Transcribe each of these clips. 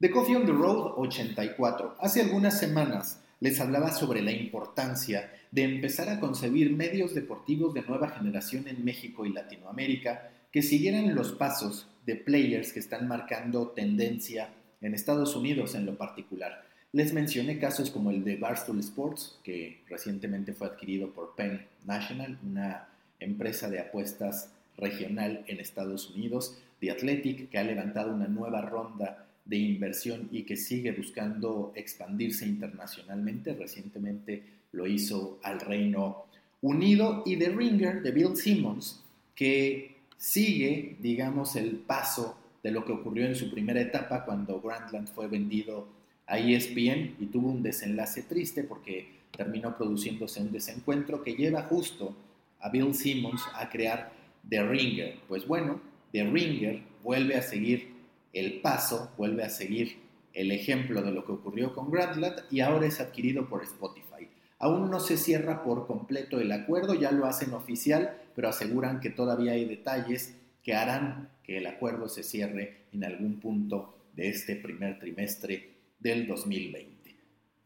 The Coffee on the Road 84. Hace algunas semanas les hablaba sobre la importancia de empezar a concebir medios deportivos de nueva generación en México y Latinoamérica que siguieran los pasos de players que están marcando tendencia en Estados Unidos en lo particular. Les mencioné casos como el de Barstool Sports, que recientemente fue adquirido por Penn National, una empresa de apuestas regional en Estados Unidos, The Athletic, que ha levantado una nueva ronda de inversión y que sigue buscando expandirse internacionalmente. Recientemente lo hizo al Reino Unido y The Ringer de Bill Simmons, que sigue, digamos, el paso de lo que ocurrió en su primera etapa cuando Grandland fue vendido a ESPN y tuvo un desenlace triste porque terminó produciéndose un desencuentro que lleva justo a Bill Simmons a crear The Ringer. Pues bueno, The Ringer vuelve a seguir el paso, vuelve a seguir el ejemplo de lo que ocurrió con Grandland y ahora es adquirido por Spotify. Aún no se cierra por completo el acuerdo, ya lo hacen oficial, pero aseguran que todavía hay detalles que harán que el acuerdo se cierre en algún punto de este primer trimestre del 2020.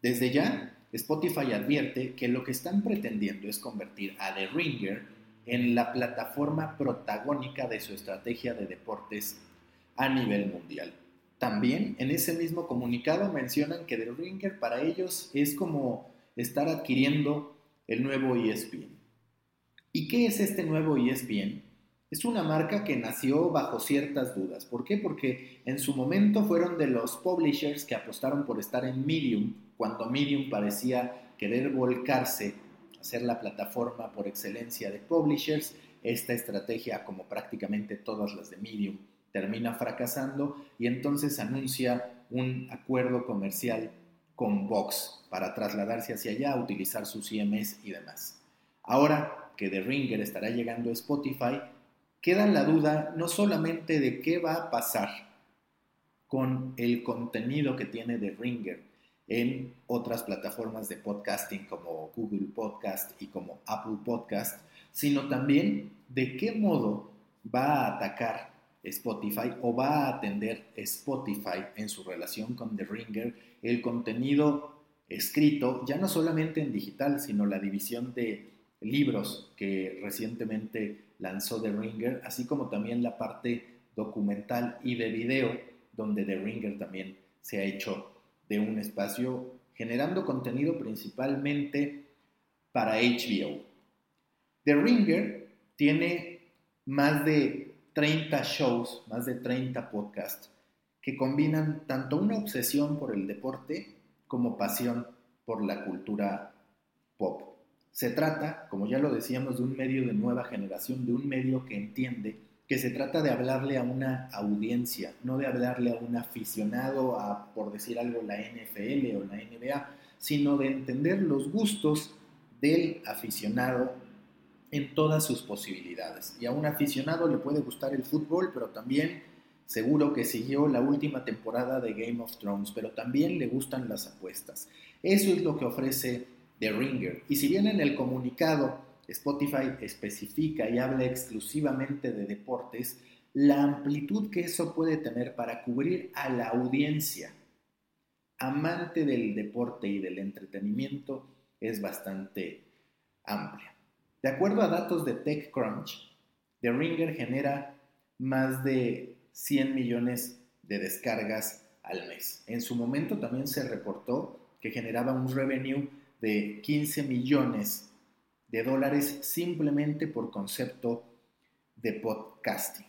Desde ya, Spotify advierte que lo que están pretendiendo es convertir a The Ringer en la plataforma protagónica de su estrategia de deportes a nivel mundial. También en ese mismo comunicado mencionan que The Ringer para ellos es como estar adquiriendo el nuevo ESPN. ¿Y qué es este nuevo ESPN? Es una marca que nació bajo ciertas dudas. ¿Por qué? Porque en su momento fueron de los publishers que apostaron por estar en Medium, cuando Medium parecía querer volcarse a ser la plataforma por excelencia de publishers. Esta estrategia, como prácticamente todas las de Medium, termina fracasando y entonces anuncia un acuerdo comercial con Vox para trasladarse hacia allá, utilizar su CMS y demás. Ahora que The Ringer estará llegando a Spotify, queda la duda no solamente de qué va a pasar con el contenido que tiene The Ringer en otras plataformas de podcasting como Google Podcast y como Apple Podcast, sino también de qué modo va a atacar Spotify o va a atender Spotify en su relación con The Ringer el contenido escrito, ya no solamente en digital, sino la división de libros que recientemente lanzó The Ringer, así como también la parte documental y de video, donde The Ringer también se ha hecho de un espacio generando contenido principalmente para HBO. The Ringer tiene más de 30 shows, más de 30 podcasts, que combinan tanto una obsesión por el deporte como pasión por la cultura pop. Se trata, como ya lo decíamos, de un medio de nueva generación, de un medio que entiende que se trata de hablarle a una audiencia, no de hablarle a un aficionado a, por decir algo, la NFL o la NBA, sino de entender los gustos del aficionado en todas sus posibilidades. Y a un aficionado le puede gustar el fútbol, pero también seguro que siguió la última temporada de Game of Thrones, pero también le gustan las apuestas. Eso es lo que ofrece The Ringer. Y si bien en el comunicado Spotify especifica y habla exclusivamente de deportes, la amplitud que eso puede tener para cubrir a la audiencia amante del deporte y del entretenimiento es bastante amplia. De acuerdo a datos de TechCrunch, The Ringer genera más de 100 millones de descargas al mes. En su momento también se reportó que generaba un revenue de 15 millones de dólares simplemente por concepto de podcasting.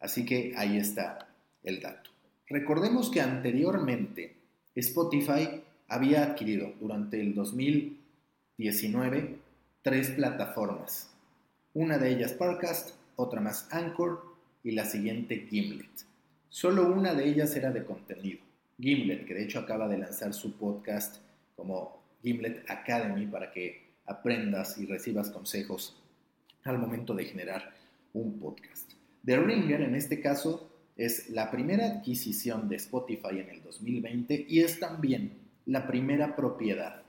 Así que ahí está el dato. Recordemos que anteriormente Spotify había adquirido durante el 2019 tres plataformas. Una de ellas Parcast, otra más Anchor y la siguiente Gimlet. Solo una de ellas era de contenido. Gimlet, que de hecho acaba de lanzar su podcast como Gimlet Academy para que aprendas y recibas consejos al momento de generar un podcast. The Ringer en este caso es la primera adquisición de Spotify en el 2020 y es también la primera propiedad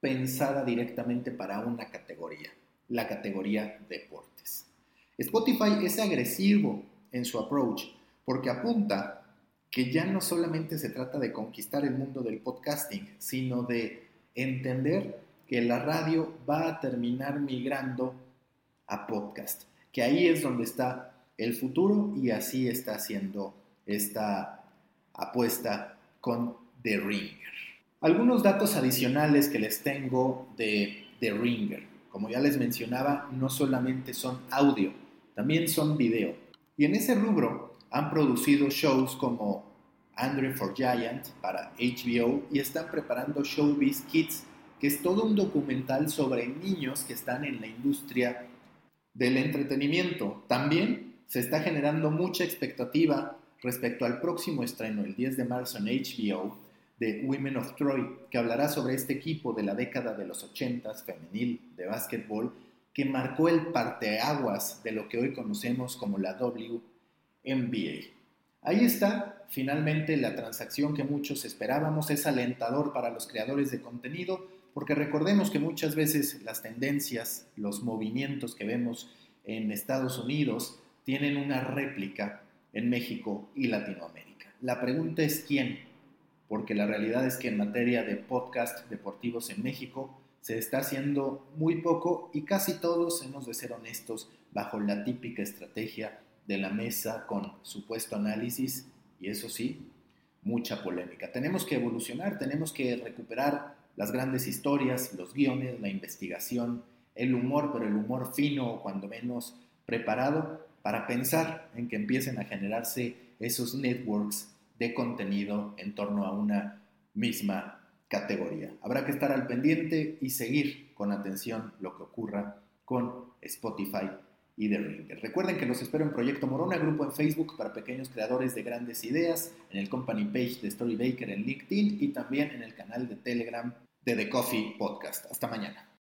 pensada directamente para una categoría, la categoría deportes. Spotify es agresivo en su approach porque apunta que ya no solamente se trata de conquistar el mundo del podcasting, sino de entender que la radio va a terminar migrando a podcast, que ahí es donde está el futuro y así está haciendo esta apuesta con The Ringer. Algunos datos adicionales que les tengo de The Ringer. Como ya les mencionaba, no solamente son audio, también son video. Y en ese rubro han producido shows como Andrew for Giant para HBO y están preparando Showbiz Kids, que es todo un documental sobre niños que están en la industria del entretenimiento. También se está generando mucha expectativa respecto al próximo estreno el 10 de marzo en HBO de Women of Troy, que hablará sobre este equipo de la década de los 80 femenil de básquetbol que marcó el parteaguas de lo que hoy conocemos como la WNBA. Ahí está, finalmente, la transacción que muchos esperábamos, es alentador para los creadores de contenido, porque recordemos que muchas veces las tendencias, los movimientos que vemos en Estados Unidos tienen una réplica en México y Latinoamérica. La pregunta es quién, porque la realidad es que en materia de podcast deportivos en México se está haciendo muy poco y casi todos, hemos de ser honestos, bajo la típica estrategia de la mesa con supuesto análisis y eso sí, mucha polémica. Tenemos que evolucionar, tenemos que recuperar las grandes historias, los guiones, la investigación, el humor, pero el humor fino o cuando menos preparado para pensar en que empiecen a generarse esos networks de contenido en torno a una misma categoría. Habrá que estar al pendiente y seguir con atención lo que ocurra con Spotify y The Ringer. Recuerden que los espero en Proyecto Morona, grupo en Facebook para pequeños creadores de grandes ideas, en el company page de Storybaker en LinkedIn y también en el canal de Telegram de The Coffee Podcast. Hasta mañana.